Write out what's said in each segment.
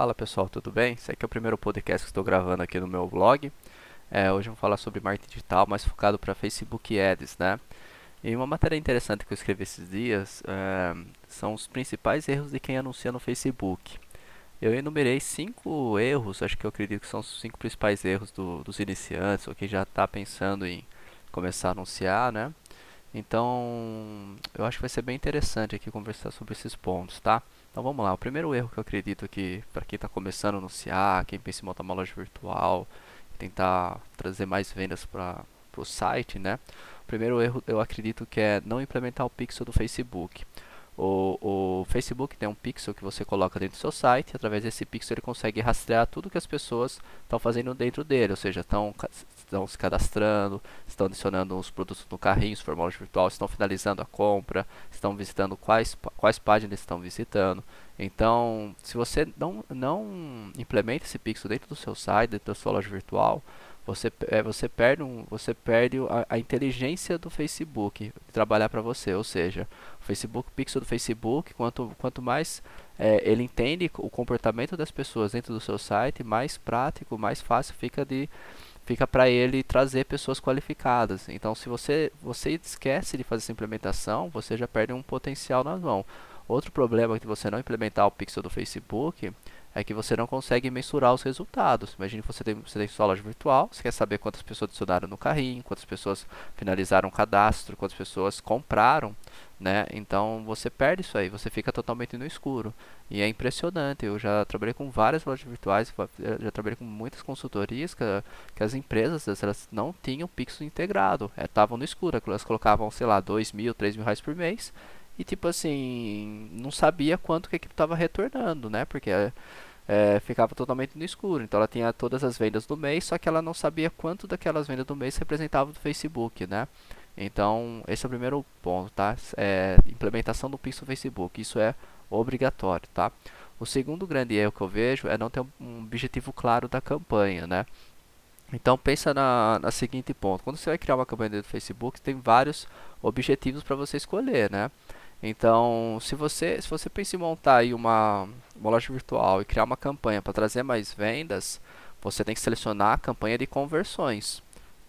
Fala pessoal, tudo bem? Esse aqui é o primeiro podcast que estou gravando aqui no meu blog. É, hoje vamos falar sobre marketing digital, mais focado para Facebook Ads, né? E uma matéria interessante que eu escrevi esses dias é, são os principais erros de quem anuncia no Facebook. Eu enumerei cinco erros, acho que eu acredito que são os cinco principais erros do, dos iniciantes, ou quem já está pensando em começar a anunciar, né? Então, eu acho que vai ser bem interessante aqui conversar sobre esses pontos, tá? Então vamos lá, o primeiro erro que eu acredito que para quem está começando a anunciar, quem pensa em montar uma loja virtual, tentar trazer mais vendas para o site, né? O primeiro erro eu acredito que é não implementar o pixel do Facebook. O, o, Facebook tem um pixel que você coloca dentro do seu site, através desse pixel ele consegue rastrear tudo que as pessoas estão fazendo dentro dele, ou seja, estão estão se cadastrando, estão adicionando os produtos no carrinho, se for uma loja virtual, estão finalizando a compra, estão visitando quais, quais páginas estão visitando. Então, se você não, não implementa esse pixel dentro do seu site, dentro da sua loja virtual, você, é, você perde, um, você perde a, a inteligência do Facebook trabalhar para você. Ou seja, o Facebook, pixel do Facebook, quanto, quanto mais é, ele entende o comportamento das pessoas dentro do seu site, mais prático, mais fácil fica de fica para ele trazer pessoas qualificadas. Então, se você, você esquece de fazer essa implementação, você já perde um potencial na mão. Outro problema de você não implementar o pixel do Facebook é que você não consegue mensurar os resultados. Imagine que você tem, você tem sua loja virtual, você quer saber quantas pessoas adicionaram no carrinho, quantas pessoas finalizaram o cadastro, quantas pessoas compraram, né? Então você perde isso aí, você fica totalmente no escuro. E é impressionante, eu já trabalhei com várias lojas virtuais, já trabalhei com muitas consultorias que, que as empresas elas não tinham pixel integrado, estavam é, no escuro, elas colocavam, sei lá, dois mil, três mil reais por mês, e tipo assim, não sabia quanto que a equipe estava retornando, né? Porque é, ficava totalmente no escuro. Então ela tinha todas as vendas do mês, só que ela não sabia quanto daquelas vendas do mês representava do Facebook, né? Então esse é o primeiro ponto, tá? É, implementação do pixel Facebook, isso é obrigatório, tá? O segundo grande erro que eu vejo é não ter um objetivo claro da campanha, né? Então pensa na, na seguinte ponto, quando você vai criar uma campanha do Facebook, tem vários objetivos para você escolher, né? Então, se você, se você pensa em montar aí uma, uma loja virtual e criar uma campanha para trazer mais vendas, você tem que selecionar a campanha de conversões.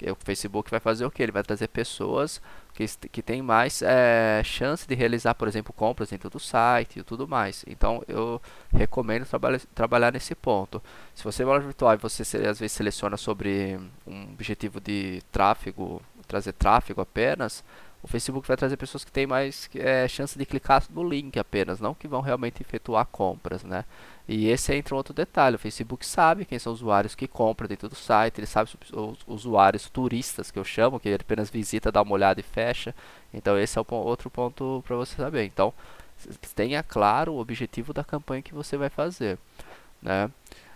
O Facebook vai fazer o que? Ele vai trazer pessoas que, que têm mais é, chance de realizar, por exemplo, compras dentro do site e tudo mais. Então, eu recomendo trabalha, trabalhar nesse ponto. Se você é uma loja virtual e você às vezes seleciona sobre um objetivo de tráfego, trazer tráfego apenas, o Facebook vai trazer pessoas que têm mais é, chance de clicar no link apenas, não que vão realmente efetuar compras, né? E esse entra um outro detalhe, o Facebook sabe quem são os usuários que compram dentro do site, ele sabe os usuários turistas que eu chamo, que ele apenas visita, dá uma olhada e fecha. Então esse é o outro ponto para você saber. Então tenha claro o objetivo da campanha que você vai fazer, né?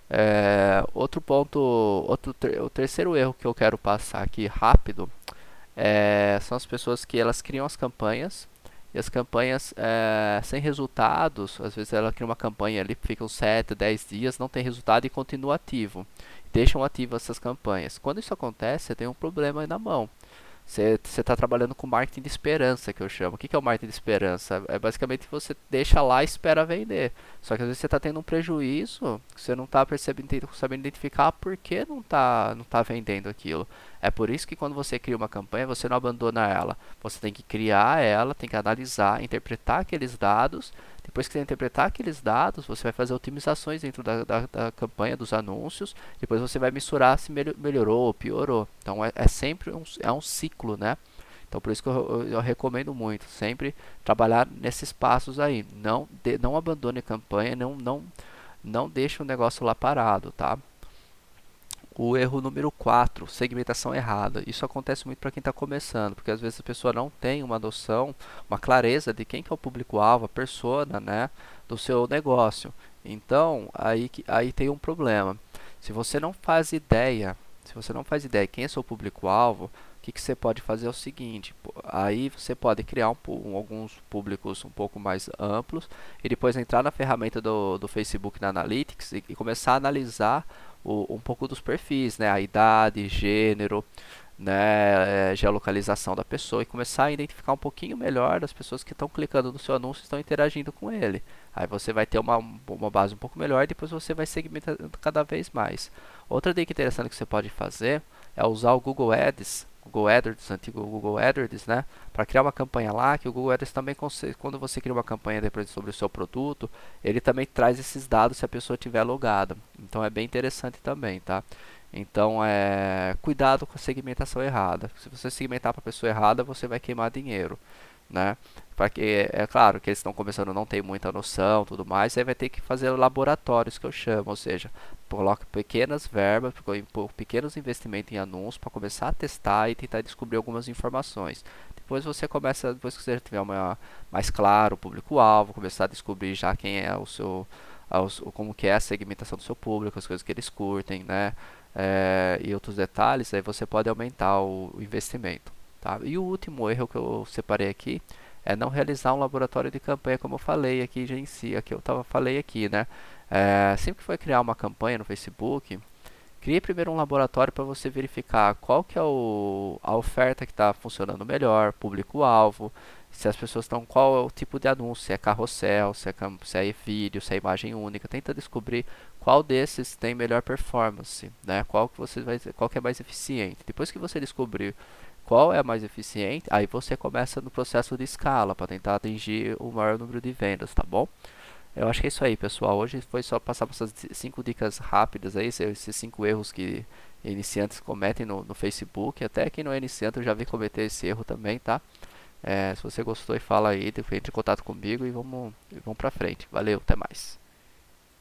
É, outro ponto, outro ter, o terceiro erro que eu quero passar aqui rápido é, são as pessoas que elas criam as campanhas e as campanhas é, sem resultados, às vezes ela cria uma campanha ali, ficam 7, 10 dias, não tem resultado e continua ativo. Deixam ativas essas campanhas. Quando isso acontece, você tem um problema aí na mão. Você está trabalhando com marketing de esperança, que eu chamo. O que, que é o marketing de esperança? É basicamente você deixa lá e espera vender. Só que às vezes você está tendo um prejuízo, você não está percebendo, sabendo identificar por que não está não tá vendendo aquilo. É por isso que quando você cria uma campanha, você não abandona ela. Você tem que criar ela, tem que analisar, interpretar aqueles dados depois que você interpretar aqueles dados, você vai fazer otimizações dentro da, da, da campanha, dos anúncios. Depois você vai mensurar se melhorou ou piorou. Então é, é sempre um, é um ciclo, né? Então por isso que eu, eu, eu, recomendo muito sempre trabalhar nesses passos aí. Não, de, não abandone a campanha, não, não, não deixe o negócio lá parado, tá? O erro número 4, segmentação errada. Isso acontece muito para quem está começando, porque às vezes a pessoa não tem uma noção, uma clareza de quem que é o público-alvo, a persona, né, do seu negócio. Então, aí, aí tem um problema. Se você não faz ideia, se você não faz ideia quem é seu público-alvo, o que, que você pode fazer é o seguinte, aí você pode criar um, um, alguns públicos um pouco mais amplos e depois entrar na ferramenta do, do Facebook na Analytics e, e começar a analisar o, um pouco dos perfis, né? A idade, gênero, né, é, geolocalização da pessoa e começar a identificar um pouquinho melhor as pessoas que estão clicando no seu anúncio e estão interagindo com ele. Aí você vai ter uma, uma base um pouco melhor e depois você vai segmentando cada vez mais. Outra dica interessante que você pode fazer é usar o Google Ads, Google AdWords, antigo Google AdWords, né, para criar uma campanha lá, que o Google AdWords também, quando você cria uma campanha depois sobre o seu produto, ele também traz esses dados se a pessoa tiver logada. Então é bem interessante também, tá? Então, é, cuidado com a segmentação errada. Se você segmentar para a pessoa errada, você vai queimar dinheiro, né? Porque é claro que eles estão começando, não tem muita noção, tudo mais, aí vai ter que fazer laboratórios que eu chamo, ou seja, coloca pequenas verbas, pequenos investimentos em anúncios para começar a testar e tentar descobrir algumas informações. Depois você começa, depois que você tiver uma, mais claro o público-alvo, começar a descobrir já quem é o seu, como que é a segmentação do seu público, as coisas que eles curtem, né? é, e outros detalhes, aí você pode aumentar o, o investimento. Tá? E o último erro que eu separei aqui é não realizar um laboratório de campanha, como eu falei aqui já em si, aqui eu tava, falei aqui, né? É, sempre que for criar uma campanha no Facebook, crie primeiro um laboratório para você verificar qual que é o, a oferta que está funcionando melhor, público-alvo, se as pessoas estão, qual é o tipo de anúncio, se é carrossel, se é, se é vídeo, se é imagem única, tenta descobrir qual desses tem melhor performance, né? Qual que você vai, qual que é mais eficiente. Depois que você descobrir qual é a mais eficiente, aí você começa no processo de escala para tentar atingir o maior número de vendas, tá bom? Eu acho que é isso aí, pessoal. Hoje foi só passar essas cinco dicas rápidas aí, esses cinco erros que iniciantes cometem no, no Facebook. Até quem não é iniciante eu já vi cometer esse erro também, tá? É, se você gostou, fala aí, entre em contato comigo e vamos, vamos pra frente. Valeu, até mais.